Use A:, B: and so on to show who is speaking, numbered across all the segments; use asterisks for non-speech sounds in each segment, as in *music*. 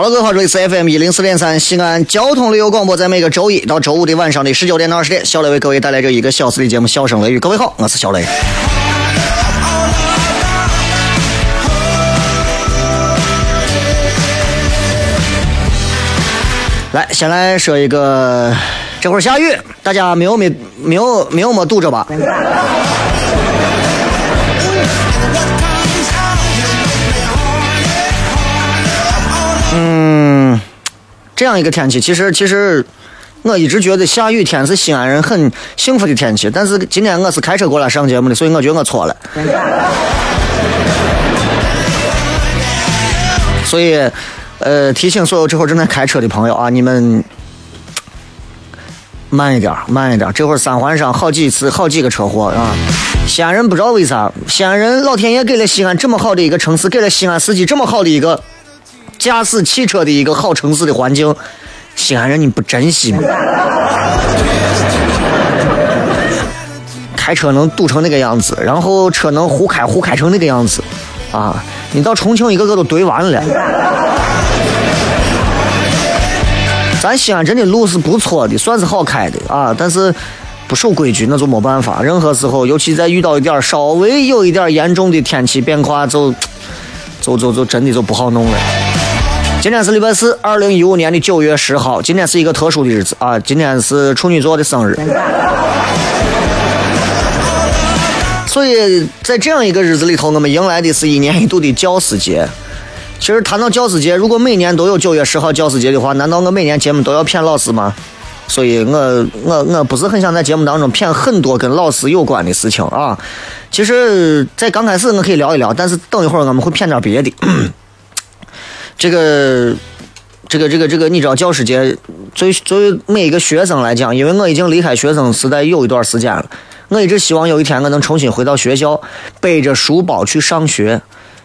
A: 好了，各位好，这里是 FM 一零四点三西安交通旅游广播，在每个周一到周五的晚上的十九点到二十点，小雷为各位带来这一个小时的节目《笑声雷雨》。各位好，我是小雷。来，先来说一个，这会儿下雨，大家没有没没有没有没堵着吧？这样一个天气，其实其实我一直觉得下雨天是西安人很幸福的天气。但是今天我是开车过来上节目的，所以我觉得我错了。所以，呃，提醒所有这会儿正在开车的朋友啊，你们慢一点，慢一点。这会儿三环上好几次好几个车祸啊！西安人不知道为啥，西安人老天爷给了西安这么好的一个城市，给了西安司机这么好的一个。驾驶汽车的一个好城市的环境，西安人你不珍惜吗？开车能堵成那个样子，然后车能胡开胡开成那个样子，啊！你到重庆一个个都堆完了。咱西安真的路是不错的，算是好开的啊，但是不守规矩那就没办法。任何时候，尤其在遇到一点稍微有一点严重的天气变化，就就就就真的就不好弄了。今天是礼拜四，二零一五年的九月十号。今天是一个特殊的日子啊！今天是处女座的生日，所以在这样一个日子里头，我们迎来的是一年一度的教师节。其实谈到教师节，如果每年都有九月十号教师节的话，难道我每年节目都要骗老师吗？所以我我我不是很想在节目当中骗很多跟老师有关的事情啊。其实，在刚开始我可以聊一聊，但是等一会儿我们会骗点别的。这个，这个，这个，这个，你知道教师节，作为作为每一个学生来讲，因为我已经离开学生时代有一段时间了，我一直希望有一天我能重新回到学校，背着书包去上学。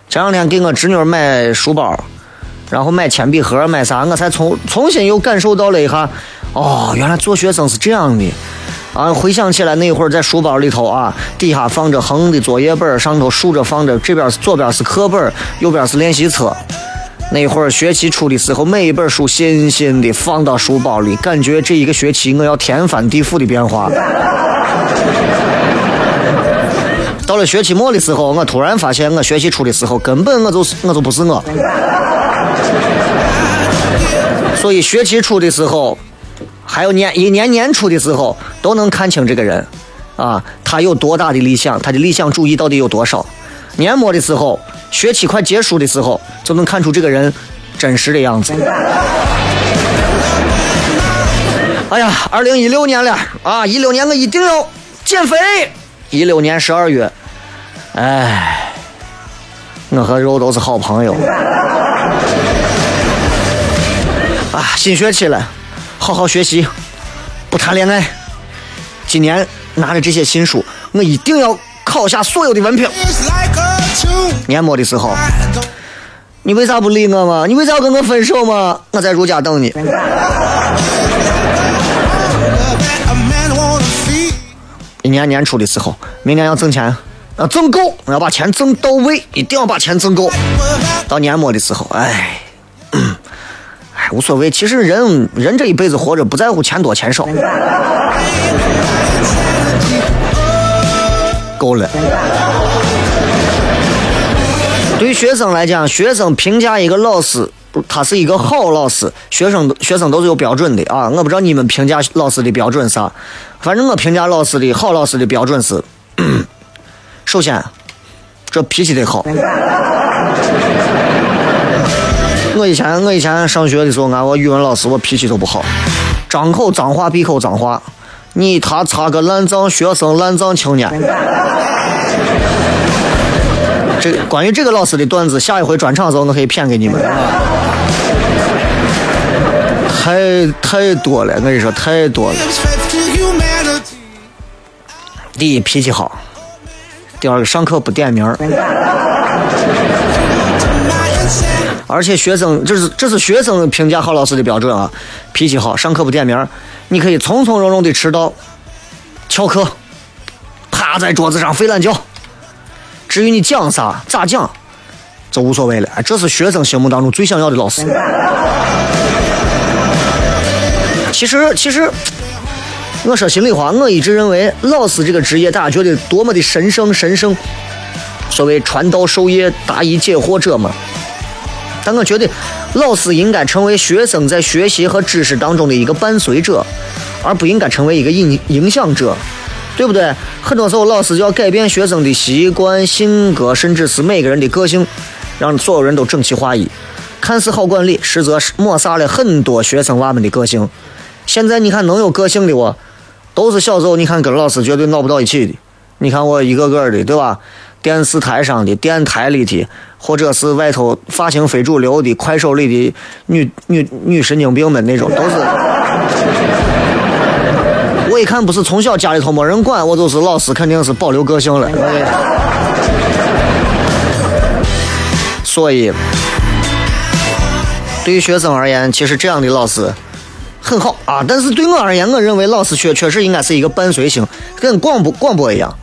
A: 前两天给我侄女买书包，然后买铅笔盒，买啥，我才重重新又感受到了一下，哦，原来做学生是这样的。啊，回想起来那会儿在书包里头啊，底下放着横的作业本，上头竖着放着，这边是左边是课本，右边是练习册。那会儿学期初的时候，每一本书新新的放到书包里，感觉这一个学期我要天翻地覆的变化。到了学期末的时候，我突然发现，我学期初的时候根本我就是我就不是我。所以学期初的时候，还有年一年年初的时候，都能看清这个人，啊，他有多大的理想，他的理想主义到底有多少。年末的时候。学期快结束的时候，就能看出这个人真实的样子。哎呀，二零一六年了啊！一六年我一定要减肥。一六年十二月，哎，我和肉都是好朋友。啊，新学期了，好好学习，不谈恋爱。今年拿着这些新书，我一定要。考下所有的文凭。年末的时候，你为啥不理我嘛？你为啥要跟我分手嘛？我在如家等你。一年年初的时候，明年要挣钱，要挣够，要把钱挣到位，一定要把钱挣够。到年末的时候，哎，哎，无所谓。其实人人这一辈子活着，不在乎钱多钱少。够了。对于学生来讲，学生评价一个老师，他是一个好老师，学生学生都是有标准的啊。我不知道你们评价老师的标准啥，反正我评价老师的好老师的标准是，*coughs* 首先，这脾气得好。我以前我以前上学的时候，俺我语文老师我脾气都不好，张口脏话闭口脏话，你他擦个烂账学生烂账青年。关于这个老师的段子，下一回专场的时候我可以骗给你们。太太多了，我跟你说太多了。第一脾气好，第二个上课不点名而且学生这是这是学生评价好老师的标准啊，脾气好，上课不点名你可以从从容容的迟到，翘课，趴在桌子上睡懒觉。至于你讲啥咋讲，就无所谓了。这是学生心目当中最想要的老师。*laughs* 其实，其实，我说心里话，我一直认为老师这个职业，大家觉得多么的神圣，神圣。所谓传道授业、答疑解惑者嘛。但我觉得，老师应该成为学生在学习和知识当中的一个伴随者，而不应该成为一个影影响者。对不对？很多时候，老师就要改变学生的习惯、性格，甚至是每个人的个性，让所有人都整齐划一。看似好管理，实则是抹杀了很多学生娃们的个性。现在你看，能有个性的我，都是小时候你看跟老师绝对闹不到一起的。你看我一个个的，对吧？电视台上的、电台里的，或者是外头发型非主流的、快手里的女女女神经病们那种，都是。我一看不是从小家里头没人管，我就是老师，肯定是保留个性了。所以，对于学生而言，其实这样的老师很好啊。但是对我而言，我认为老师确确实应该是一个伴随性，跟广播广播一样，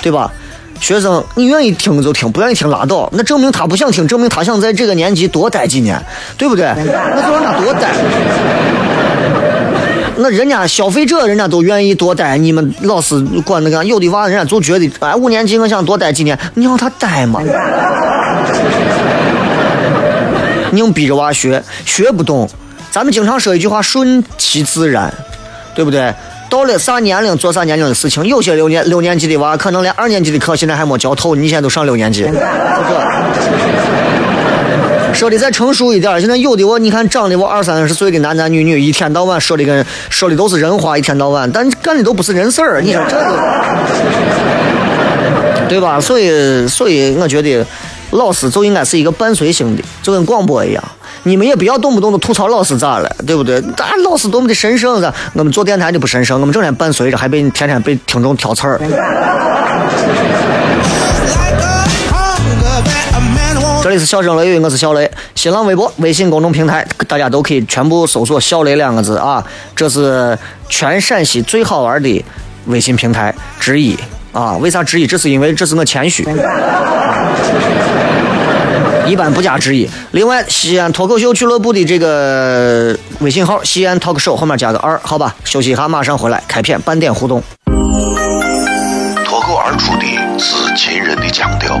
A: 对吧？学生你愿意听就听，不愿意听拉倒。那证明他不想听，证明他想在这个年级多待几年，对不对？那就让他多待。那人家消费者，人家都愿意多待。你们老师管那个，有的娃人家就觉得，哎，五年级我想多待几年，你让他待嘛？硬逼着娃学，学不懂。咱们经常说一句话，顺其自然，对不对？到了啥年龄做啥年龄的事情。有些六年六年级的娃，可能连二年级的课现在还没教透，你现在都上六年级，是不是？说的再成熟一点，现在有的我你看长得我二三十岁的男男女女，一天到晚说的跟说的都是人话，一天到晚，但干的都不是人事儿，你说这个，对吧？所以，所以我觉得老师就应该是一个伴随性的，就跟广播一样，你们也不要动不动的吐槽老师咋了，对不对？咱老师多么的神圣噻，我们做电台的不神圣，我们整天伴随着，还被天天被听众挑刺儿。这里是笑声雷雨，我是小雷。新浪微博、微信公众平台，大家都可以全部搜索“小雷”两个字啊。这是全陕西最好玩的微信平台之一啊。*laughs* 为啥之一？这是因为这是我谦虚，*laughs* 一般不加之一。另外，西安脱口秀俱乐部的这个微信号“西安 talk show” 后面加个二，好吧。休息一下，马上回来开片，半点互动。
B: 脱口而出的是秦人的腔调。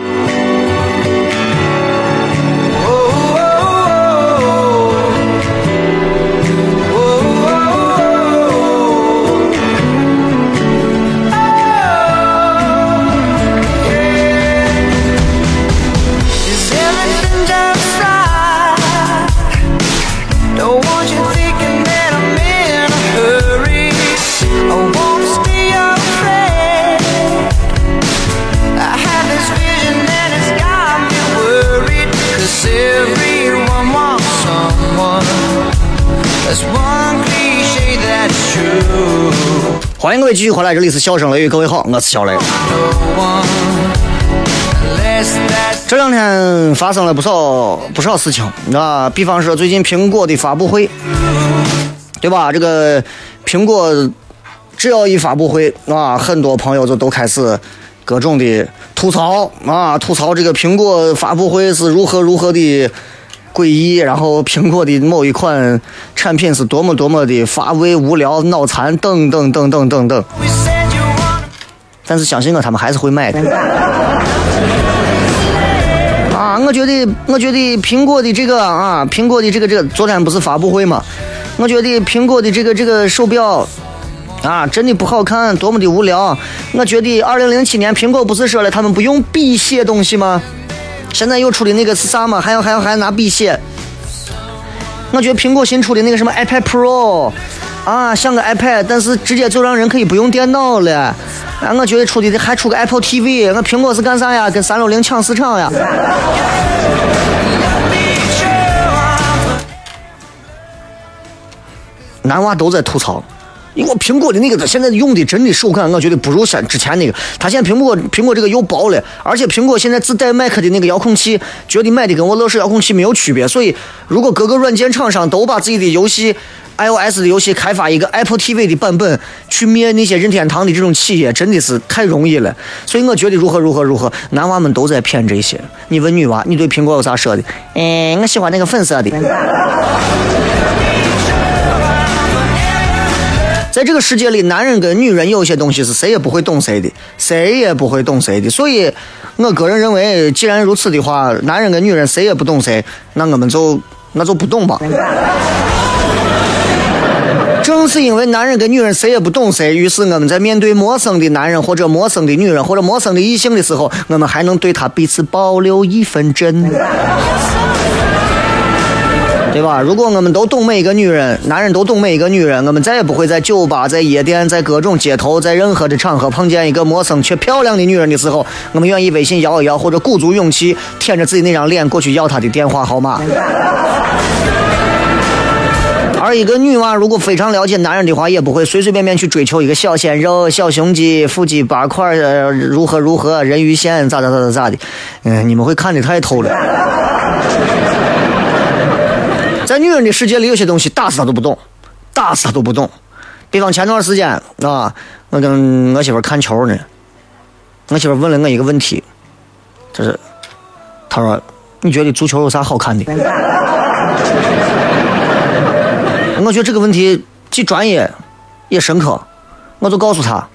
A: one that's one cliche that's true. 欢迎各位继续回来这里是笑声雷雨各位好我是小雷。这两天发生了不少不少事情啊比方说最近苹果的发布会对吧？这个苹果只要一发布会啊很多朋友就都开始各种的吐槽啊吐槽这个苹果发布会是如何如何的诡异，然后苹果的某一款产品是多么多么的乏味、无聊、脑残等等等等等等。但是相信我，他们还是会买的。*laughs* 啊，我觉得，我觉得苹果的这个啊，苹果的这个这个，昨天不是发布会嘛？我觉得苹果的这个这个手表啊，真的不好看，多么的无聊。我觉得二零零七年苹果不是说了他们不用笔写东西吗？现在又出的那个是啥嘛？还要还要还要拿笔写？我觉得苹果新出的那个什么 iPad Pro。啊，像个 iPad，但是直接就让人可以不用电脑了。啊，我觉得出的还出个 Apple TV，我苹果是干啥呀？跟三六零抢市场呀？男娃都在吐槽，我苹果的那个现在用的真的手感，我觉得不如像之前那个。他现在苹果苹果这个又薄了，而且苹果现在自带麦克的那个遥控器，觉得买的跟我乐视遥控器没有区别。所以，如果各个软件厂商都把自己的游戏。iOS 的游戏开发一个 Apple TV 的版本，去灭那些任天堂的这种企业，真的是太容易了。所以我觉得如何如何如何，男娃们都在骗这些。你问女娃，你对苹果有啥说的？哎，我喜欢那个粉色的。在这个世界里，男人跟女人有些东西是谁也不会懂谁的，谁也不会懂谁的。所以，我个人认为，既然如此的话，男人跟女人谁也不懂谁，那我们就那就不懂吧。*laughs* 正是因为男人跟女人谁也不懂谁，于是我们在面对陌生的男人或者陌生的女人或者陌生的异性的时候，我们还能对他彼此保留一份真，对吧？如果我们都懂每一个女人，男人都懂每一个女人，我们再也不会在酒吧、在夜店、在各种街头、在任何的场合碰见一个陌生却漂亮的女人的时候，我们愿意微信摇一摇，或者鼓足勇气舔着自己那张脸过去要她的电话号码。而一个女娃如果非常了解男人的话，也不会随随便便去追求一个小鲜肉、小胸肌、腹肌八块，如何如何人鱼线咋咋咋咋咋的。嗯，你们会看的太透了。在女人的世界里，有些东西打死她都不懂，打死她都不懂。比方前段时间啊，我跟我媳妇看球呢，我媳妇问了我一个问题，就是她说：“你觉得足球有啥好看的？” *laughs* 我觉得这个问题既专业也深刻，我就告诉她，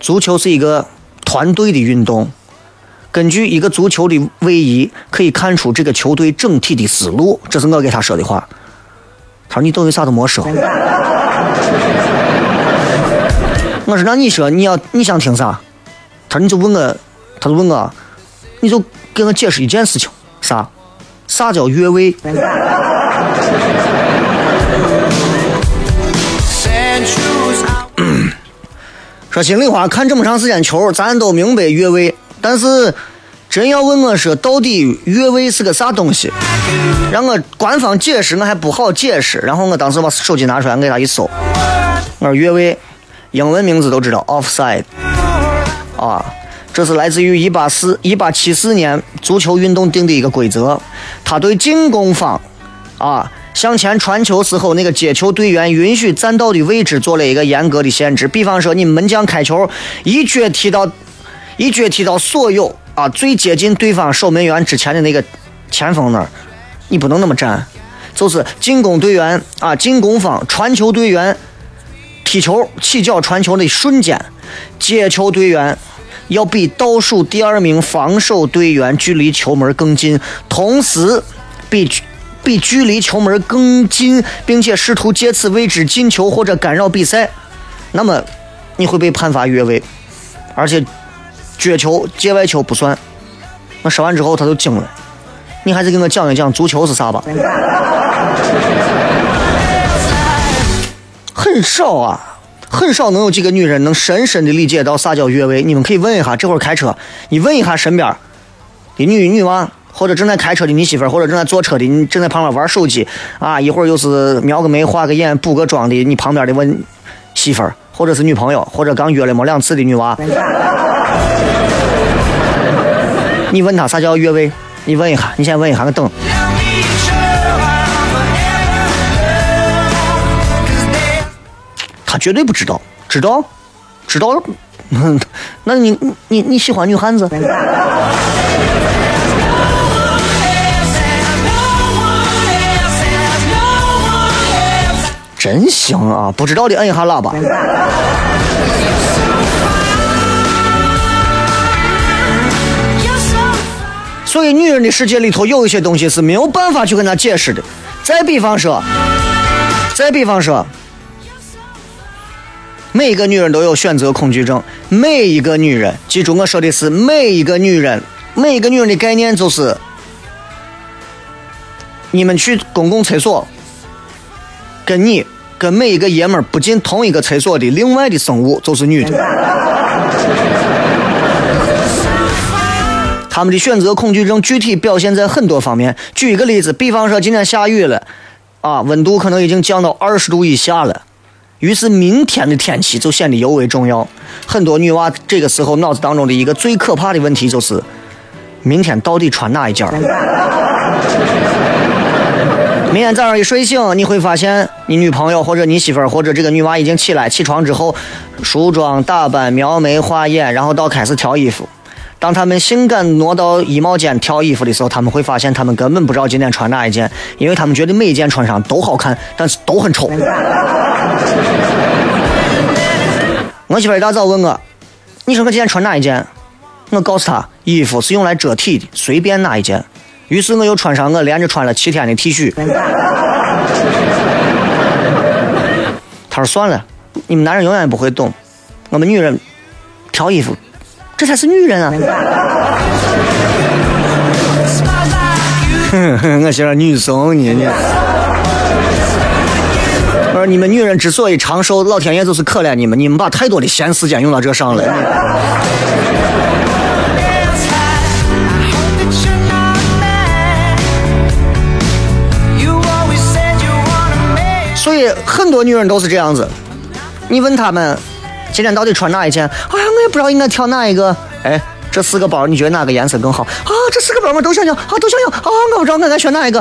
A: 足球是一个团队的运动，根据一个足球的位移可以看出这个球队整体的思路，这是我给他说的话。他说你等于啥都没说。我说那你说你要你想听啥？他说你就问我，他就问我，你就给我解释一件事情，啥？啥叫越位？*coughs* 说心里话，看这么长时间球，咱都明白越位。但是，真要问我说到底越位是个啥东西，让我官方解释，我还不好解释。然后我当时把手机拿出来，给他一搜，我说越位，英文名字都知道，offside。啊，这是来自于一八四一八七四年足球运动定的一个规则，他对进攻方，啊。向前传球时候，那个接球队员允许站到的位置做了一个严格的限制。比方说，你门将开球，一脚踢到，一脚踢到所有啊最接近对方守门员之前的那个前锋那儿，你不能那么站。就是进攻队员啊，进攻方传球队员踢球起脚传球的瞬间，接球队员要比倒数第二名防守队员距离球门更近，同时比。比距离球门更近，并且试图借此位置进球或者干扰比赛，那么你会被判罚越位，而且绝球、界外球不算。我说完之后他就惊了，你还是给我讲一讲足球是啥吧。很少啊，很少能有几个女人能深深的理解到啥叫越位。你们可以问一下，这会儿开车，你问一下身边的女女娃。或者正在开车的你媳妇儿，或者正在坐车的你，正在旁边玩手机啊，一会儿又是描个眉、画个眼、补个妆的，你旁边的问媳妇儿。或者是女朋友，或者刚约了没两次的女娃，*laughs* 你问他啥叫越位？你问一下，你先问一下，我等。他绝对不知道，知道，知道。*laughs* 那你你你喜欢女汉子？真行啊！不知道的摁一下喇叭。所以，女人的世界里头有一些东西是没有办法去跟她解释的。再比方说，再比方说。每一个女人都有选择恐惧症。每一个女人，记住我说的是每一个女人。每一个女人的概念就是：你们去公共厕所，跟你跟每一个爷们儿不进同一个厕所的另外的生物就是女的。他们的选择恐惧症具体表现在很多方面。举一个例子，比方说今天下雨了，啊，温度可能已经降到二十度以下了。于是明天的天气就显得尤为重要。很多女娃这个时候脑子当中的一个最可怕的问题就是：明天到底穿哪一件？*laughs* 明天早上一睡醒，你会发现你女朋友或者你媳妇儿或者这个女娃已经起来，起床之后梳妆打扮、描眉画眼，然后到开始挑衣服。当他们性感挪到衣帽间挑衣服的时候，他们会发现他们根本不知道今天穿哪一件，因为他们觉得每一件穿上都好看，但是都很丑。我媳妇一大早问我：“你说我今天穿哪一件？”我告诉她：“衣服是用来遮体的，随便哪一件。”于是我又穿上我连着穿了七天的 T 恤。他说：“算了，你们男人永远不会懂，我们女人挑衣服。”这才是女人啊！哼哼，我像女生呢你。我说你们女人之所以长寿，老天爷就是可怜你们，你们把太多的闲时间用到这上了。所以很多女人都是这样子，你问她们。今天到底穿哪一件？哎呀，我也不知道应该挑哪一个。哎，这四个包，你觉得哪个颜色更好？啊，这四个包我都想要，啊，都想要。啊，我不知道我该选哪一个。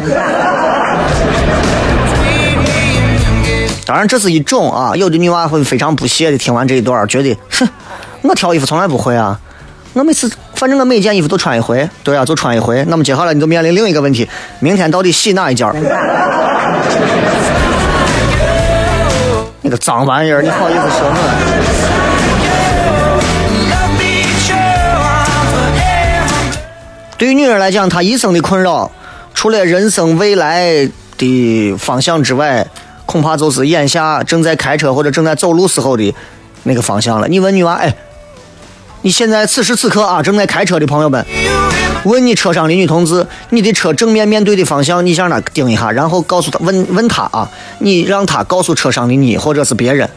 A: 当然，这是一种啊。有的女娃会非常不屑的听完这一段，觉得，哼，我挑衣服从来不会啊。我每次，反正我每件衣服都穿一回。对啊，就穿一回。那么接下来你就面临另一个问题：明天到底洗哪一件？*laughs* 你个脏玩意儿，你好意思说我？对于女人来讲，她一生的困扰，除了人生未来的方向之外，恐怕就是眼下正在开车或者正在走路时候的那个方向了。你问女娃，哎，你现在此时此刻啊，正在开车的朋友们，问你车上的女同志，你的车正面面对的方向，你向哪盯一下，然后告诉她，问问她啊，你让她告诉车上的你或者是别人，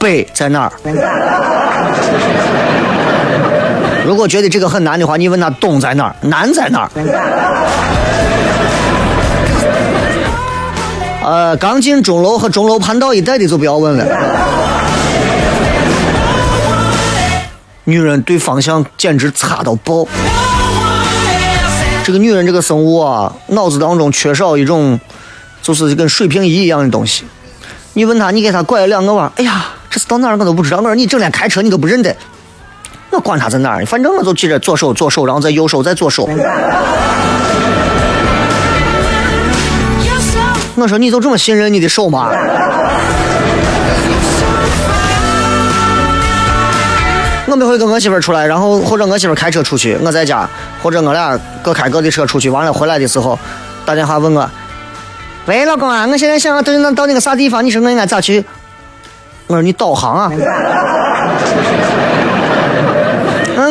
A: 北在哪儿？*laughs* 如果觉得这个很难的话，你问他东在哪儿，南在哪儿？呃，刚进钟楼和钟楼盘道一带的就不要问了。女人对方向简直差到爆。这个女人这个生物啊，脑子当中缺少一种，就是跟水平仪一样的东西。你问她，你给她拐了两个弯，哎呀，这是到哪儿我都不知道。我说你整天开车你都不认得。我管他在哪儿，反正我就记着左手左手，然后再右手再左手。我说你就这么信任你的手吗？我每回跟我媳妇出来，然后或者我媳妇开车出去，我在家，或者我俩各开各的车出去，完了回来的时候打电话问我：“喂，老公啊，我现在想到那到那个啥地方，你说我应该咋去？”我说你导航啊。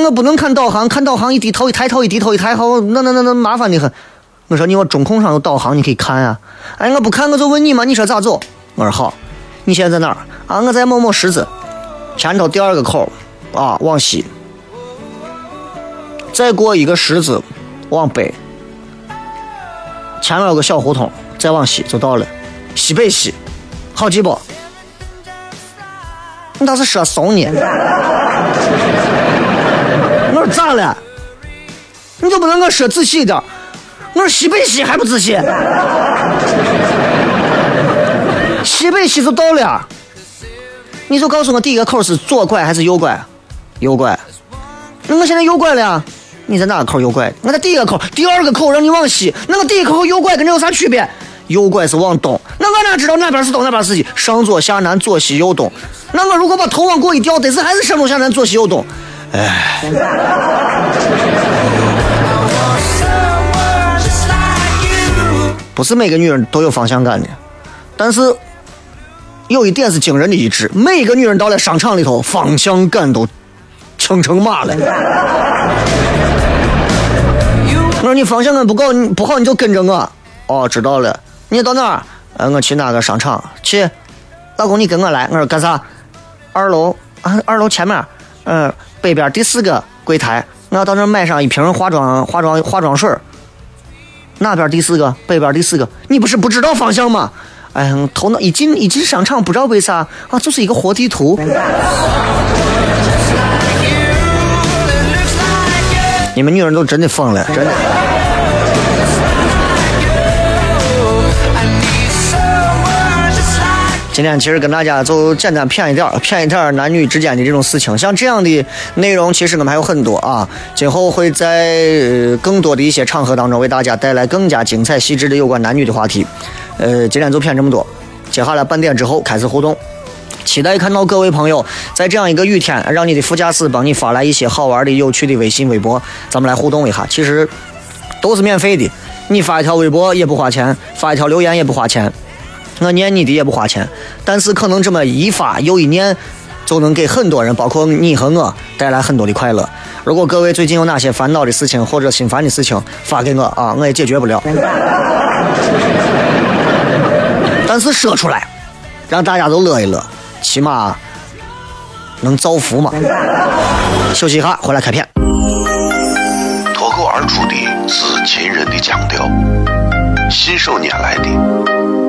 A: 我不能看导航，看导航一低头一抬头一低头一抬头，那那那那麻烦的很。我说你我中控上有导航，你可以看啊。哎，我不看我就问你嘛，你说咋走？我说好，你现在在哪儿？啊，我在某某十字前头第二个口啊，往西，再过一个十字往北，前面有个小胡同，再往西就到了。西北西，好记不？你倒是说怂呢？咋了？你就不能给我说仔细一点？我说西北西还不仔细？西北西就到了，你就告诉我第一个口是左拐还是右拐？右拐。那我现在右拐了，你在哪个口右拐？我在第一个口，第二个口让你往西，那个第一个口右拐跟这有啥区别？右拐是往东，那我哪知道哪边是东哪边是西？上左下南左西右东。那我如果把头往过一调，得是还是上中下南左西右东？哎。不是每个女人都有方向感的，但是有一点是惊人的一致：每个女人到了商场里头，方向感都清成马了。我说你方向感不够，你不好你就跟着我。哦，知道了。你到哪儿？呃，我去哪个商场？去。老公，你跟我来。我说干啥？二楼啊，二楼前面，嗯，北边第四个柜台。我要到那买上一瓶化妆化妆化妆水。那边第四个？北边第四个。你不是不知道方向吗？哎，头脑一进一进商场，不知道为啥啊，就是一个活地图。你们女人都真的疯了，真的。今天其实跟大家就简单谝一点，谝一点男女之间的这种事情。像这样的内容，其实我们还有很多啊。今后会在呃更多的一些场合当中，为大家带来更加精彩细致的有关男女的话题。呃，今天就谝这么多，接下来半点之后开始互动。期待看到各位朋友在这样一个雨天，让你的副驾驶帮你发来一些好玩的、有趣的微信、微博，咱们来互动一下。其实都是免费的，你发一条微博也不花钱，发一条留言也不花钱。我念你的也不花钱，但是可能这么一发又一念，就能给很多人，包括你和我带来很多的快乐。如果各位最近有哪些烦恼的事情或者心烦的事情，发给我啊，我也解决不了。但是说出来，让大家都乐一乐，起码能造福嘛。休息一下，回来开片。
B: 脱口而出的是秦人的腔调，信手拈来的。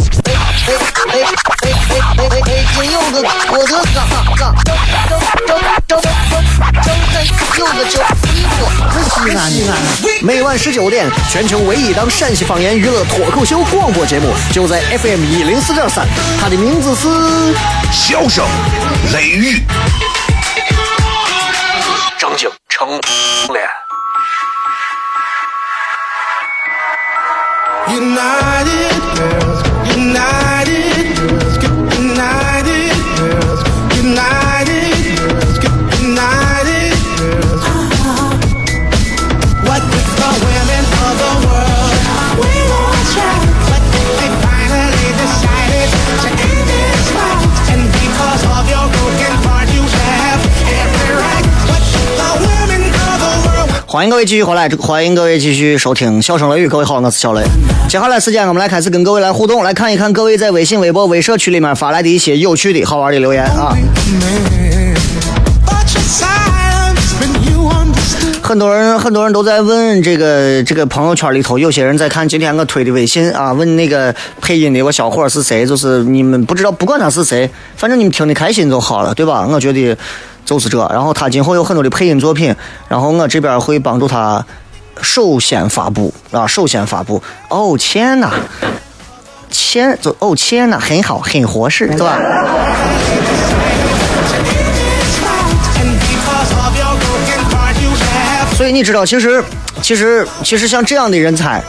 A: 张张张张张张柚子酒，衣服是西安的。每晚十九点，全球唯一档陕西方言娱乐脱口秀广播节目，就在 FM 一零四点三。它的名字是《
B: 笑声雷雨》，
A: 张景成脸。欢迎各位继续回来，欢迎各位继续收听《笑声雷雨》。各位好，我是小雷。接下来时间，我们来开始跟各位来互动，来看一看各位在微信、微博、微社区里面发来的一些有趣的好玩的留言啊。很多人，很多人都在问这个这个朋友圈里头，有些人在看今天我推的微信啊，问那个配音的我小伙是谁？就是你们不知道，不管他是谁，反正你们听的开心就好了，对吧？我觉得。就是这，然后他今后有很多的配音作品，然后我这边会帮助他首先发布啊，首先发布。哦，钱呐，钱就哦钱呐，很好，很合适，是吧？所以你知道，其实，其实，其实像这样的人才。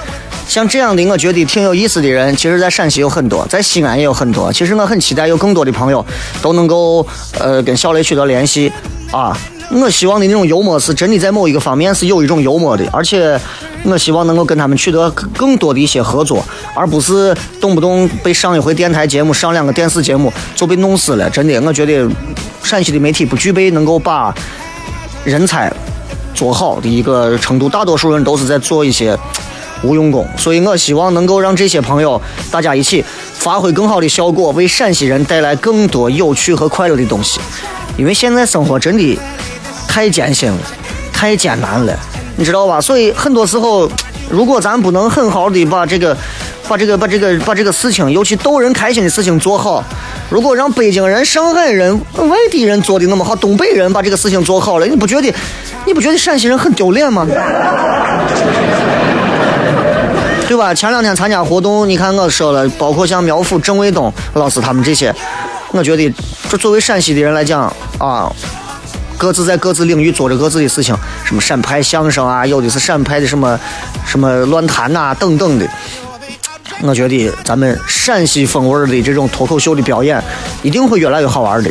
A: 像这样的，我觉得挺有意思的人，其实，在陕西有很多，在西安也有很多。其实我很期待有更多的朋友都能够，呃，跟小雷取得联系啊。我希望的那种幽默是真的在某一个方面是有一种幽默的，而且我希望能够跟他们取得更多的一些合作，而不是动不动被上一回电台节目、上两个电视节目就被弄死了。真的，我觉得陕西的媒体不具备能够把人才做好的一个程度，大多数人都是在做一些。无用功，所以我希望能够让这些朋友大家一起发挥更好的效果，为陕西人带来更多有趣和快乐的东西。因为现在生活真的太艰辛了，太艰难了，你知道吧？所以很多时候，如果咱不能很好的把这个、把这个、把这个、把这个事情，尤其逗人开心的事情做好，如果让北京人、上海人、外地人做的那么好，东北人把这个事情做好了，你不觉得？你不觉得陕西人很丢脸吗？对吧？前两天参加活动，你看我说了，包括像苗阜、郑卫东老师他们这些，我觉得这作为陕西的人来讲啊，各自在各自领域做着各自的事情，什么陕派相声啊，有的是陕派的什么什么乱谈呐等等的。我觉得咱们陕西风味的这种脱口秀的表演，一定会越来越好玩的。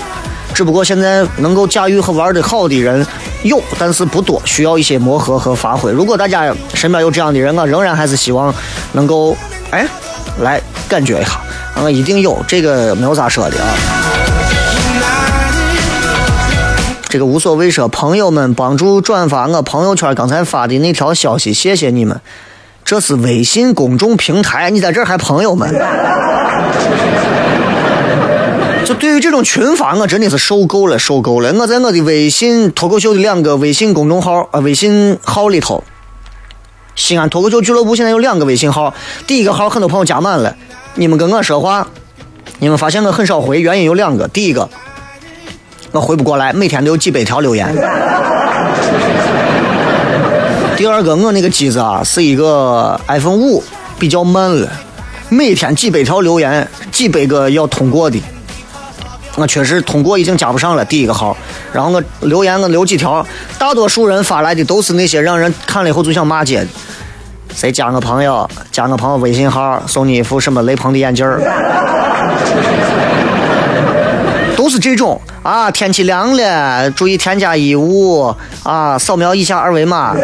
A: 只不过现在能够驾驭和玩的好的人有，但是不多，需要一些磨合和发挥。如果大家身边有这样的人，我仍然还是希望能够哎来感觉一下，我一定有这个没有啥说的啊。这个无所谓说，朋友们帮助转发我朋友圈刚才发的那条消息，谢谢你们。这是微信公众平台，你在这还朋友们？就对于这种群发，我真的是受够了，受够了。我在我的微信脱口秀的两个微信公众号啊，微信号里头，西安脱口秀俱乐部现在有两个微信号。第一个号很多朋友加满了，你们跟我说话，你们发现我很少回，原因有两个。第一个，我回不过来，每天都有几百条留言。第二个，我那个机子啊是一个 iPhone 五，比较慢了，每天几百条留言，几百个要通过的。我确实通过已经加不上了第一个号，然后我留言我留几条，大多数人发来的都是那些让人看了以后就想骂街。谁加我朋友？加我朋友微信号，送你一副什么雷朋的眼镜？都是这种啊！天气凉了，注意添加衣物啊！扫描一下二维码。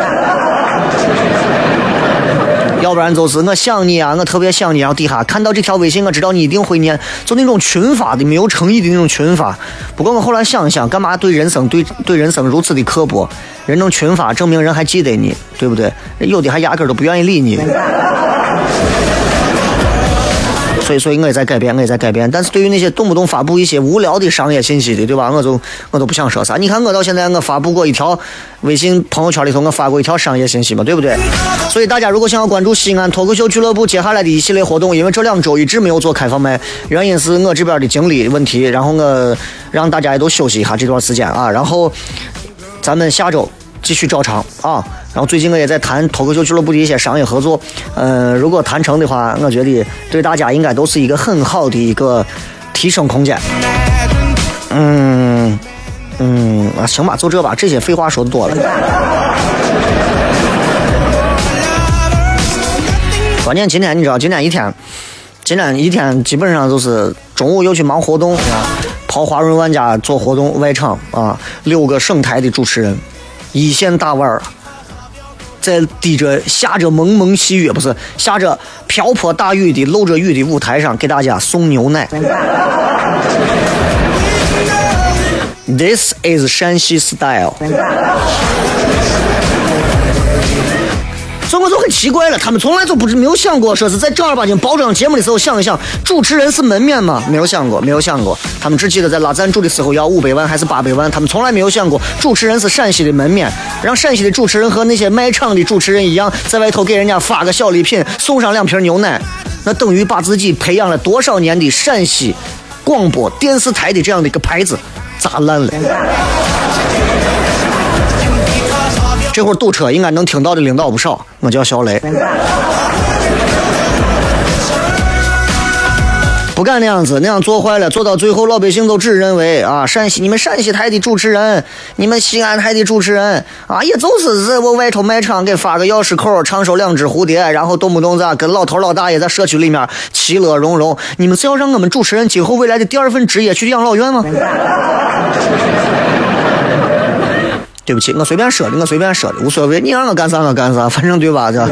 A: 要不然就是我想你啊，我特别想你。然后底下看到这条微信，我知道你一定会念，就那种群发的没有诚意的那种群发。不过我后来想一想，干嘛对人生对对人生如此的刻薄？人能群发，证明人还记得你，对不对？*laughs* 有的还压根都不愿意理你。所以，所以我也在改变，我也在改变。但是对于那些动不动发布一些无聊的商业信息的，对吧？我就我都不想说啥。你看，我到现在我发布过一条微信朋友圈里头，我发过一条商业信息嘛，对不对？所以大家如果想要关注西安脱口秀俱乐部接下来的一系列活动，因为这两周一直没有做开放麦，原因是我这边的精力问题，然后我让大家也都休息一下这段时间啊。然后咱们下周。继续照常啊！然后最近我也在谈脱口秀俱乐部的一些商业合作，嗯，如果谈成的话，我觉得对大家应该都是一个很好的一个提升空间。嗯嗯，啊，行吧，就这吧，这些废话说的多了。关键今天你知道，今天一天，今天一天基本上就是中午又去忙活动，跑华润万家做活动外场啊，六个省台的主持人。一线大腕儿，在滴着下着蒙蒙细雨，不是下着瓢泼大雨的漏着雨的舞台上，给大家送牛奶。*laughs* This is 山西 style。所以我就很奇怪了，他们从来就不是没有想过，说是在正儿八经包装节目的时候想一想，主持人是门面吗？没有想过，没有想过。他们只记得在拉赞助的时候要五百万还是八百万，他们从来没有想过主持人是陕西的门面，让陕西的主持人和那些卖场的主持人一样，在外头给人家发个小礼品，送上两瓶牛奶，那等于把自己培养了多少年的陕西广播电视台的这样的一个牌子砸烂了。这会儿堵车，应该能听到的领导不少。我叫小雷，不敢那样子，那样做坏了，做到最后，老百姓都只认为啊，陕西你们陕西台的主持人，你们西安台的主持人啊，也就是在我外头卖场给发个钥匙扣，唱首两只蝴蝶，然后动不动咋跟老头老大爷在社区里面其乐融融。你们是要让我们主持人今后未来的第二份职业去养老院吗？对不起，我随便说的，我随便说的，无所谓。你让我干啥我干啥，反正对吧？这。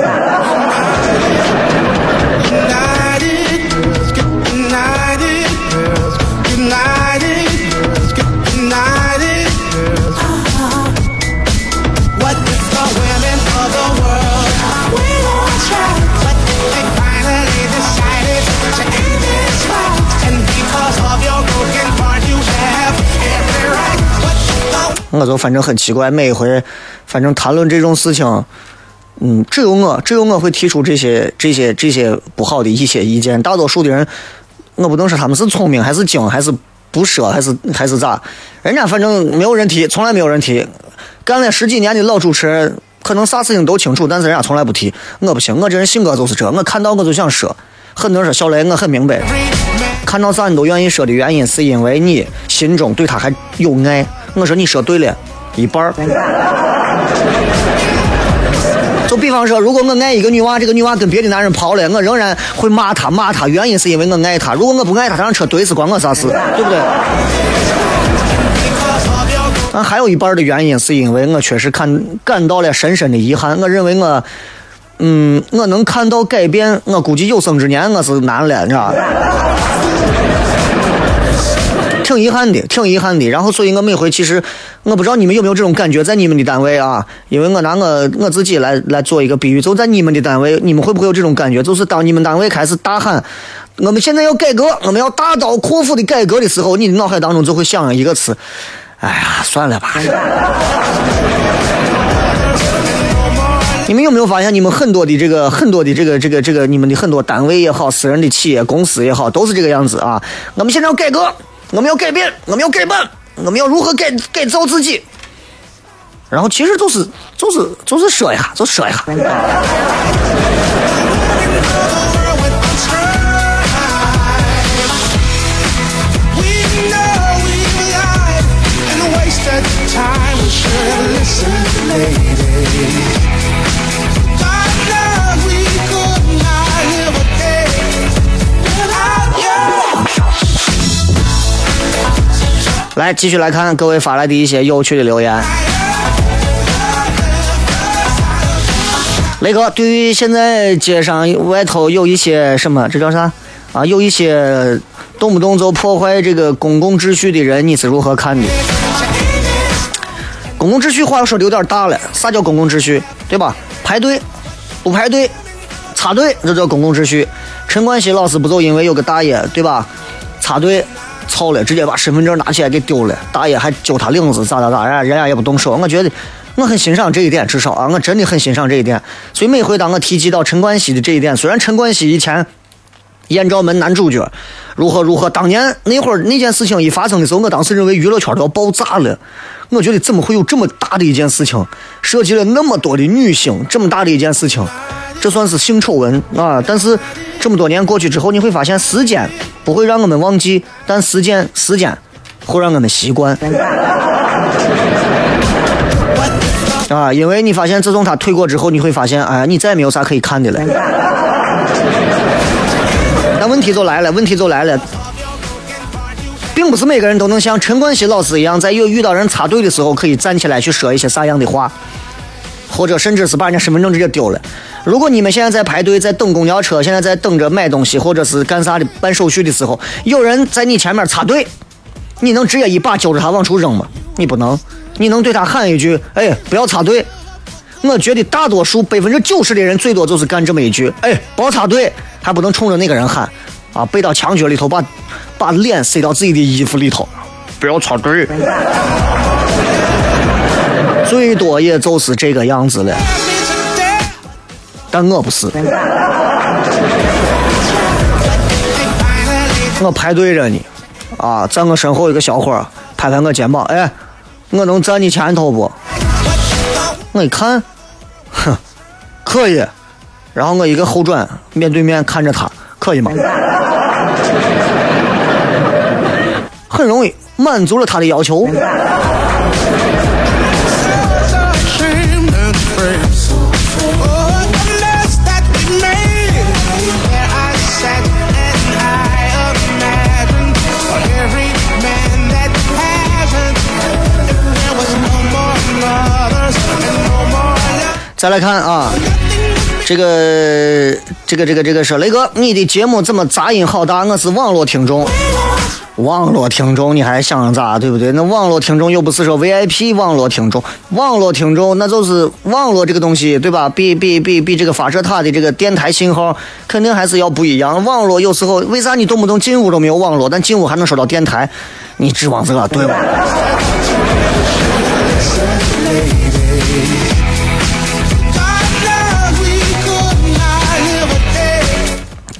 A: 就反正很奇怪，每一回反正谈论这种事情，嗯，只有我只有我会提出这些这些这些不好的一些意见，大多数的人，我不能说他们是聪明还是精还是不舍还是还是咋，人家反正没有人提，从来没有人提，干了十几年的老主持人，可能啥事情都清楚，但是人家从来不提，我不行，我这人性格就是这，我看到我就想说。很多人说小雷，我很明白，看到啥你都愿意说的原因，是因为你心中对他还有爱。我说你说对了，一半儿。*laughs* 就比方说，如果我爱一个女娃，这个女娃跟别的男人跑了，我仍然会骂她，骂她，原因是因为我爱她。如果我不爱她，她让车怼死，关我啥事？对不对？但还有一半的原因，是因为我确实看感到了深深的遗憾。我认为我。嗯，我能看到改变，我估计有生之年我是难了，你知道吧？挺遗憾的，挺遗憾的。然后，所以我每回其实，我不知道你们有没有这种感觉，在你们的单位啊，因为我拿我我自己来来做一个比喻，就在你们的单位，你们会不会有这种感觉？就是当你们单位开始大喊“我们现在要改革，我们要大刀阔斧的改革”的时候，你的脑海当中就会想一个词：“哎呀，算了吧。”你们有没有发现，你们很多的这个、很多的这个、这个、这个，你们的很多单位也好，私人的企业、公司也好，都是这个样子啊。我们现在要改革，我们要改变，我们要改版，我们要如何改改造自己？然后其实就是、就是、就是说一下，就说一下。来，继续来看各位发来的一些有趣的留言。雷哥，对于现在街上外头有一些什么，这叫啥啊？有一些动不动就破坏这个公共秩序的人，你是如何看的？公共秩序话说的有点大了，啥叫公共秩序？对吧？排队不排队，插队这叫公共秩序。陈冠希老师不就因为有个大爷对吧，插队？操了，直接把身份证拿起来给丢了。大爷还揪他领子，咋咋咋，人家人家也不动手。我觉得我很欣赏这一点，至少啊，我真的很欣赏这一点。所以每回当我提及到陈冠希的这一点，虽然陈冠希以前艳照门男主角如何如何，当年那会儿那件事情一发生的时候，我当时认为娱乐圈都要爆炸了。我觉得怎么会有这么大的一件事情，涉及了那么多的女性，这么大的一件事情。这算是性丑闻啊！但是这么多年过去之后，你会发现时间不会让我们忘记，但时间时间会让我们习惯啊！因为你发现自从他退过之后，你会发现，哎，你再也没有啥可以看的了。但问题就来了，问题就来了，并不是每个人都能像陈冠希老师一样，在有遇到人插队的时候，可以站起来去说一些啥样的话，或者甚至是把人家身份证直接丢了。如果你们现在在排队，在等公交车，现在在等着买东西或者是干啥的办手续的时候，有人在你前面插队，你能直接一把揪着他往出扔吗？你不能。你能对他喊一句：“哎，不要插队。”我觉得大多数百分之九十的人最多就是干这么一句：“哎，不要插队。”还不能冲着那个人喊啊，背到墙角里头，把把脸塞到自己的衣服里头，不要插队。最多也就是这个样子了。但我不是，我排队着呢，啊，在我身后一个小伙拍拍我肩膀，哎，我能站你前头不？我一看，哼，可以。然后我一个后转，面对面看着他，可以吗？很容易满足了他的要求。再来看啊，这个这个这个这个说雷哥，你的节目怎么杂音好大？我是网络听众，网络听众你还想咋？对不对？那网络听众又不是说 VIP 网络听众，网络听众那就是网络这个东西，对吧？比比比比这个发射塔的这个电台信号肯定还是要不一样。网络有时候为啥你动不动进屋都没有网络，但进屋还能收到电台？你指望这个对吧？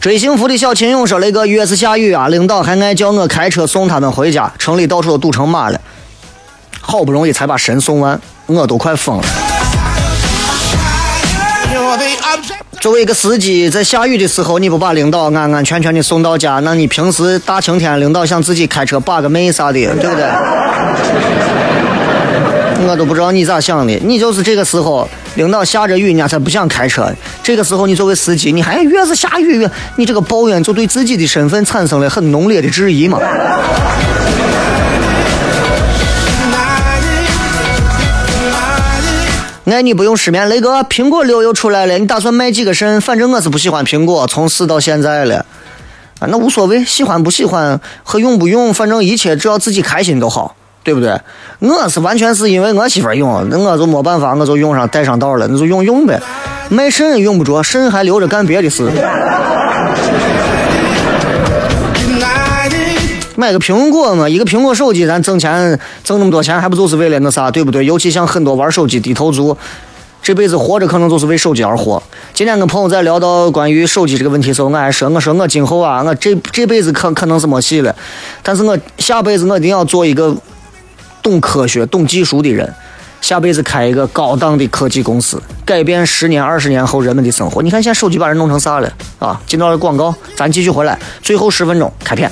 A: 追幸福的小秦勇说：“那个越是下雨啊，领导还爱叫我开车送他们回家，城里到处都堵成马了。好不容易才把神送完，我都快疯了。”作为一个司机，在下雨的时候，你不把领导安安全全的送到家，那你平时大晴天，领导想自己开车把个妹啥的，对不对？我都不知道你咋想的。你就是这个时候，领导下着雨，人家才不想开车。这个时候，你作为司机，你还越是下雨越，你这个抱怨就对自己的身份产生了很浓烈的质疑嘛。爱 *laughs* 你不用失眠，雷哥，苹果六又出来了，你打算卖几个肾？反正我是不喜欢苹果，从死到现在了，啊，那无所谓，喜欢不喜欢和用不用，反正一切只要自己开心都好，对不对？我是完全是因为我媳妇用，那我就没办法，我就用上带上道了，那就用用呗。卖肾也用不着，肾还留着干别的事。*laughs* 买个苹果嘛，一个苹果手机，咱挣钱挣那么多钱，还不就是为了那啥，对不对？尤其像很多玩手机低头族，这辈子活着可能就是为手机而活。今天跟朋友在聊到关于手机这个问题的时候，我还说，我说我今后啊，我这这辈子可可能是没戏了，但是我下辈子我一定要做一个懂科学、懂技术的人，下辈子开一个高档的科技公司，改变十年、二十年后人们的生活。你看现在手机把人弄成啥了啊？进到了广告，咱继续回来，最后十分钟开片。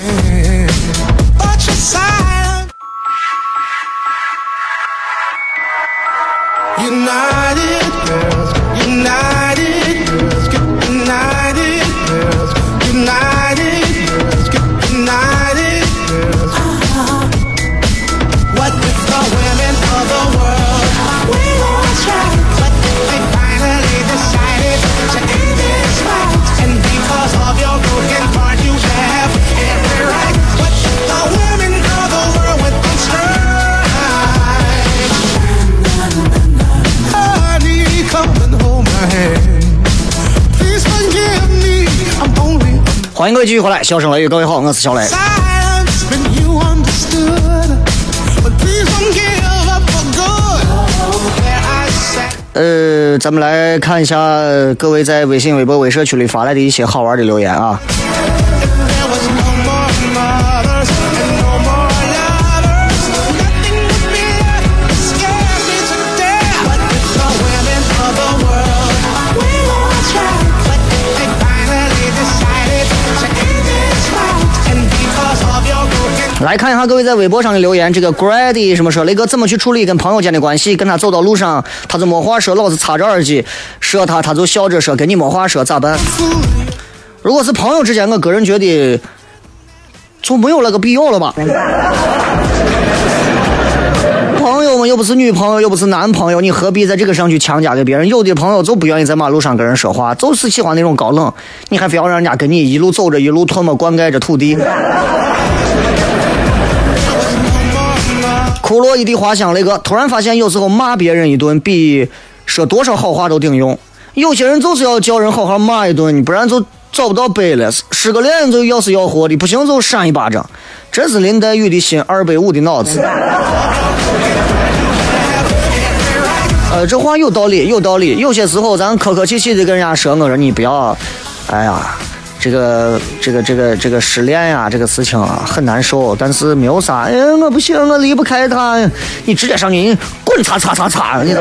A: 欢迎各位继续回来，笑声雷雨，各位好，我是小雷。呃，咱们来看一下各位在微信、微博、微社区里发来的一些好玩的留言啊。来看一下各位在微博上的留言，这个 Grady 什么说，雷哥怎么去处理跟朋友间的关系？跟他走到路上，他就没话说，老是插着耳机说他，他就笑着说跟你没话说，咋办？如果是朋友之间，我个人觉得就没有那个必要了吧。朋友嘛，又不是女朋友，又不是男朋友，你何必在这个上去强加给别人？有的朋友就不愿意在马路上跟人说话，就是喜欢那种高冷，你还非要让人家跟你一路走着，一路唾沫灌溉着土地。库洛伊的花香，那个突然发现，有时候骂别人一顿比说多少好话都顶用。有些人就是要叫人好好骂一顿，你不然就找不到北了。失个恋就要死要活的，不行就扇一巴掌。这是林黛玉的心，二百五的脑子。呃，这话有道理，有道理。有些时候咱客客气气的跟人家说，我说你不要，哎呀。这个这个这个这个失恋呀，这个事情啊很难受，但是没有啥。哎，我不行，我离不开他。你直接上去，你滚擦擦擦擦，你都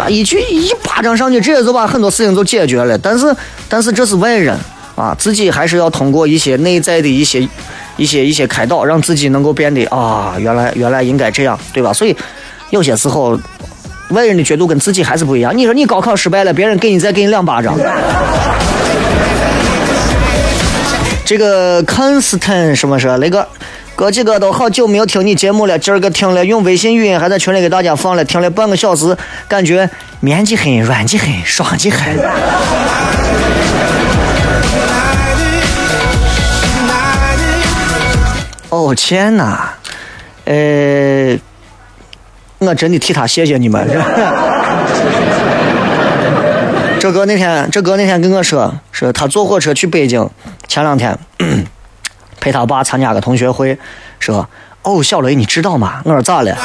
A: 啊一句一巴掌上去，直接就把很多事情都解决了。但是但是这是外人啊，自己还是要通过一些内在的一些一些一些开导，让自己能够变得啊，原来原来应该这样，对吧？所以有些时候。外人的角度跟自己还是不一样。你说你高考失败了，别人给你再给你两巴掌。*laughs* 这个康斯坦什么说？那个哥几个都好久没有听你节目了，今儿个听了，用微信语音还在群里给大家放了，听了半个小时，感觉面积很，软极很，爽极很。*laughs* 哦天哪，呃。我真的替他谢谢你们。*laughs* 这哥那天，这哥那天跟我说，说他坐火车去北京，前两天 *coughs* 陪他爸参加个同学会，说：“哦，小雷，你知道吗？”我说：“咋了？”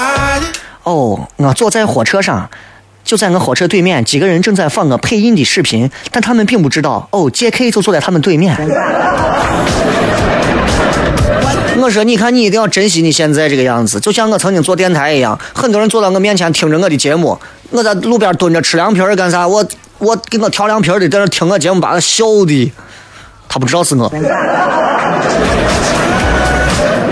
A: 哦，我坐在火车上，就在我火车对面，几个人正在放个配音的视频，但他们并不知道，哦，J.K. 就坐在他们对面。我说，你看，你一定要珍惜你现在这个样子，就像我曾经做电台一样，很多人坐到我面前听着我的节目，我在路边蹲着吃凉皮儿干啥？我我给我调凉皮儿的在那听我节目，把我笑的，他不知道是我。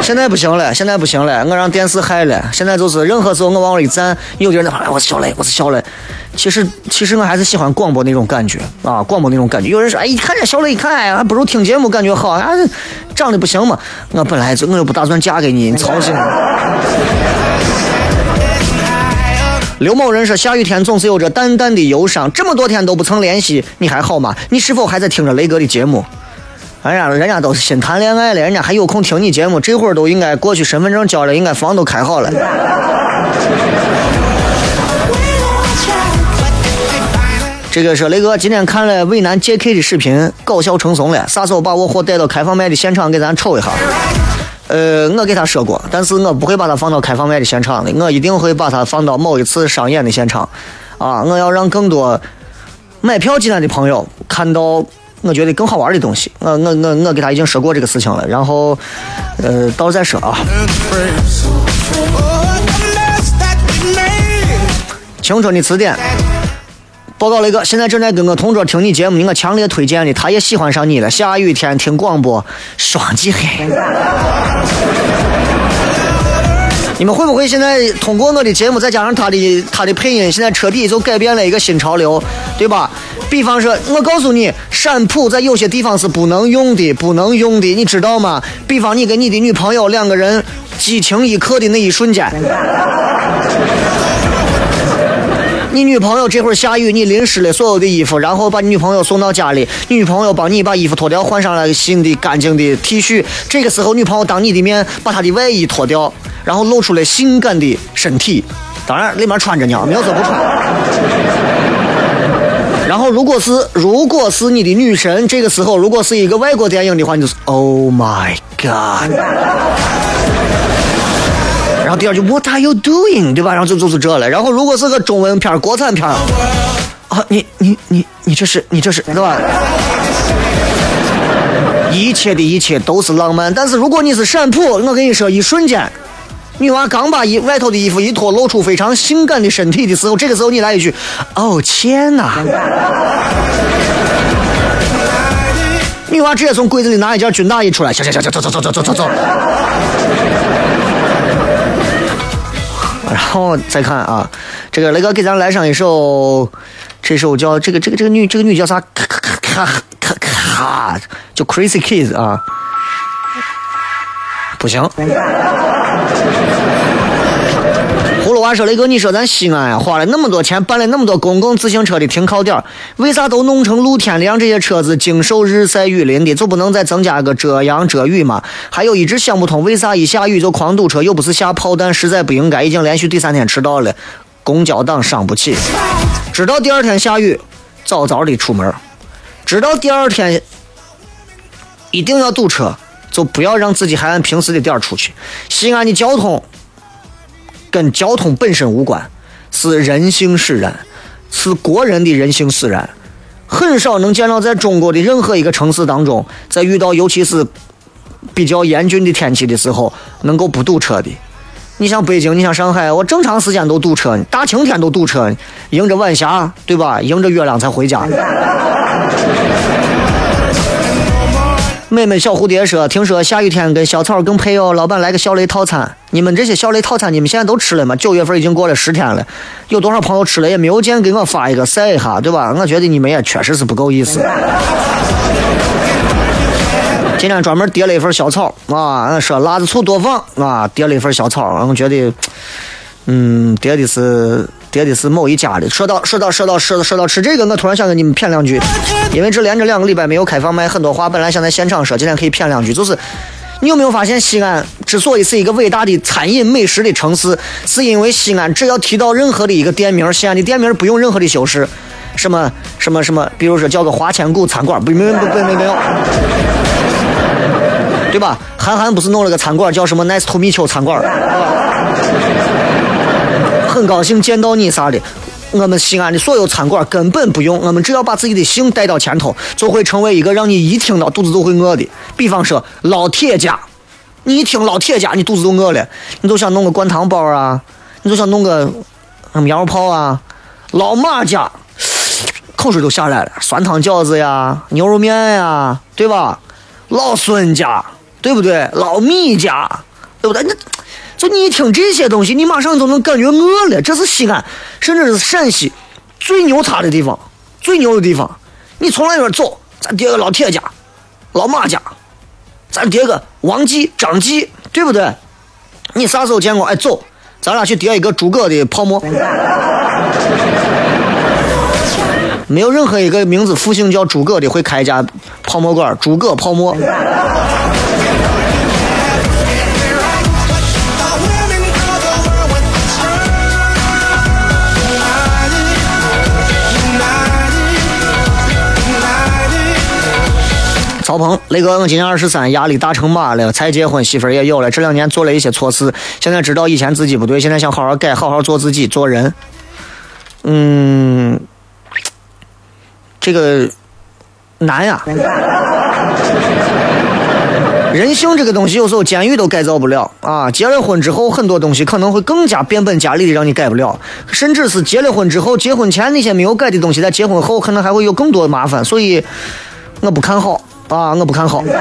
A: 现在不行了，现在不行了，我让电视害了。现在就是任何时候我往那一站，有的人哎，我是小雷，我是小雷。其实其实我还是喜欢广播那种感觉啊，广播那种感觉。有人说，哎，一看这小雷，一看哎，还不如听节目感觉好啊，长得不行嘛。我本来就我又不打算嫁给你，你操心。刘某人说，下雨天总是有着淡淡的忧伤，这么多天都不曾联系，你还好吗？你是否还在听着雷哥的节目？哎呀，人家都是新谈恋爱了，人家还有空听你节目，这会儿都应该过去身份证交了，应该房都开好了。这个是雷哥今天看了渭南 JK 的视频，搞笑成怂了。啥时候把我货带到开放麦的现场给咱瞅一下？呃，我给他说过，但是我不会把他放到开放麦的现场的，我一定会把他放到某一次商演的现场。啊，我要让更多买票进来的朋友看到。我觉得更好玩的东西，我我我我给他已经说过这个事情了，然后，呃，到时再说啊。青春的词典，报告雷哥，现在正在跟我同桌听你节目，我强烈推荐的，他也喜欢上你了。下雨天听广播，双击黑。*laughs* 你们会不会现在通过我的节目，再加上他的他的配音，现在彻底就改变了一个新潮流，对吧？比方说，我告诉你，闪普在有些地方是不能用的，不能用的，你知道吗？比方你跟你的女朋友两个人激情一刻的那一瞬间，*laughs* 你女朋友这会儿下雨，你淋湿了所有的衣服，然后把你女朋友送到家里，女朋友帮你把衣服脱掉，换上了新的干净的 T 恤。这个时候，女朋友当你的面把她的外衣脱掉。然后露出了性感的身体，当然里面穿着呢，没有说不穿。如果是如果是你的女神，这个时候如果是一个外国电影的话，你就是 Oh my God。*laughs* 然后第二句 What are you doing？对吧？然后就就是这了。然后如果是个中文片国产片啊，你你你你这是你这是对吧？*laughs* 一切的一切都是浪漫，但是如果你是闪普，我跟你说，一瞬间。女娃刚把衣外头的衣服一脱，露出非常性感的身体的时候，这个时候你来一句：“哦天哪！”女娃直接从柜子里拿一件军大衣出来，行行行，走走走走走走走。然后再看啊，这个雷哥给咱来上一首，这首叫这个这个这个女这个女叫啥？咔咔咔咔咔，叫 Crazy Kids 啊。不行。*laughs* 葫芦娃说：“雷哥，你说咱西安呀，花了那么多钱办了那么多公共自行车的停靠点，为啥都弄成露天的，让这些车子经受日晒雨淋的？就不能再增加个遮阳遮雨吗？还有一直想不通，为啥一下雨就狂堵车？又不是下炮弹，实在不应该。已经连续第三天迟到了，公交党伤不起。知道第二天下雨，早早的出门；知道第二天一定要堵车。”就不要让自己还按平时的点儿出去。西安的交通跟交通本身无关，是人性使然，是国人的人性使然。很少能见到在中国的任何一个城市当中，在遇到尤其是比较严峻的天气的时候，能够不堵车的。你像北京，你像上海，我正常时间都堵车，大晴天都堵车，迎着晚霞，对吧？迎着月亮才回家。妹妹小蝴蝶说：“听说下雨天跟小草更配哦，老板来个小雷套餐。你们这些小雷套餐，你们现在都吃了吗？九月份已经过了十天了，有多少朋友吃了也没有见给我发一个晒一下，对吧？我觉得你们也确实是不够意思。今天专门叠了一份小草啊，说辣子醋多放啊，叠了一份小草，我觉得，嗯，叠的是。”叠的是某一家的。说到说到说到说到说到吃这个，我突然想跟你们谝两句，因为这连着两个礼拜没有开放麦，很多话本来想在现场说，今天可以谝两句。就是你有没有发现，西安之所以是一个伟大的餐饮美食的城市，是因为西安只要提到任何的一个店名，西安的店名不用任何的修饰，什么什么什么，比如说叫个花千骨餐馆，不没不没没有，对吧？韩寒不是弄了个餐馆叫什么 Nice to meet you 餐馆，很高兴见到你啥的，我们西安的所有餐馆根本不用，我们只要把自己的姓带到前头，就会成为一个让你一听到肚子都会饿的。比方说老铁家，你一听老铁家，你肚子都饿了，你就想弄个灌汤包啊，你就想弄个什么羊肉泡啊。老马家，口水都下来了，酸汤饺子呀，牛肉面呀，对吧？老孙家，对不对？老米家，对不对？那。就你一听这些东西，你马上就能感觉饿了。这是西安，甚至是陕西最牛叉的地方，最牛的地方。你从那边走，咱叠个老铁家、老马家，咱叠个王记、张记，对不对？你啥时候见过？哎，走，咱俩去叠一个诸葛的泡沫。*laughs* 没有任何一个名字复姓叫诸葛的会开一家泡沫馆，诸葛泡沫。曹鹏，雷哥，我今年二十三，压力大成妈了，才结婚，媳妇儿也有了。这两年做了一些错事，现在知道以前自己不对，现在想好好改，好好做自己，做人。嗯，这个难呀。人性这个东西，有时候监狱都改造不了啊。结了婚之后，很多东西可能会更加变本加厉的让你改不了，甚至是结了婚之后，结婚前那些没有改的东西，在结婚后可能还会有更多的麻烦。所以，我不看好。啊，我不看好。*laughs*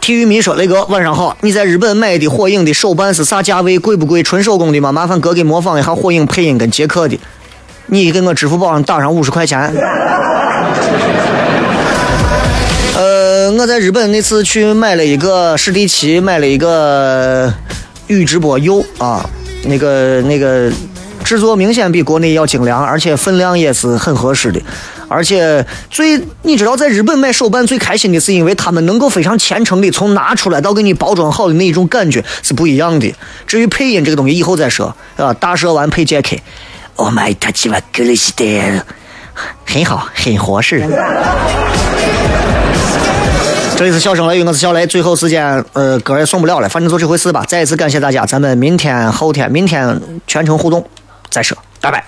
A: 体育迷说：“雷哥，晚上好，你在日本买的火影的手办是啥价位？贵不贵？纯手工的吗？麻烦哥给模仿一下火影配音跟杰克的。你给我支付宝上打上五十块钱。*laughs* 呃，我在日本那次去买了一个史迪奇，买了一个宇智波鼬啊，那个那个制作明显比国内要精良，而且分量也是很合适的。”而且最你知道，在日本买手办最开心的是，因为他们能够非常虔诚的从拿出来到给你包装好的那一种感觉是不一样的。至于配音这个东西，以后再说，啊，大蛇丸配 Jack，Oh my God，吉瓦格里西德，很 *laughs* 好，很合适。这里是笑声雷雨，我是小雷。最后时间，呃，歌也送不了了，反正就这回事吧。再一次感谢大家，咱们明天、后天、明天全程互动再说，拜拜。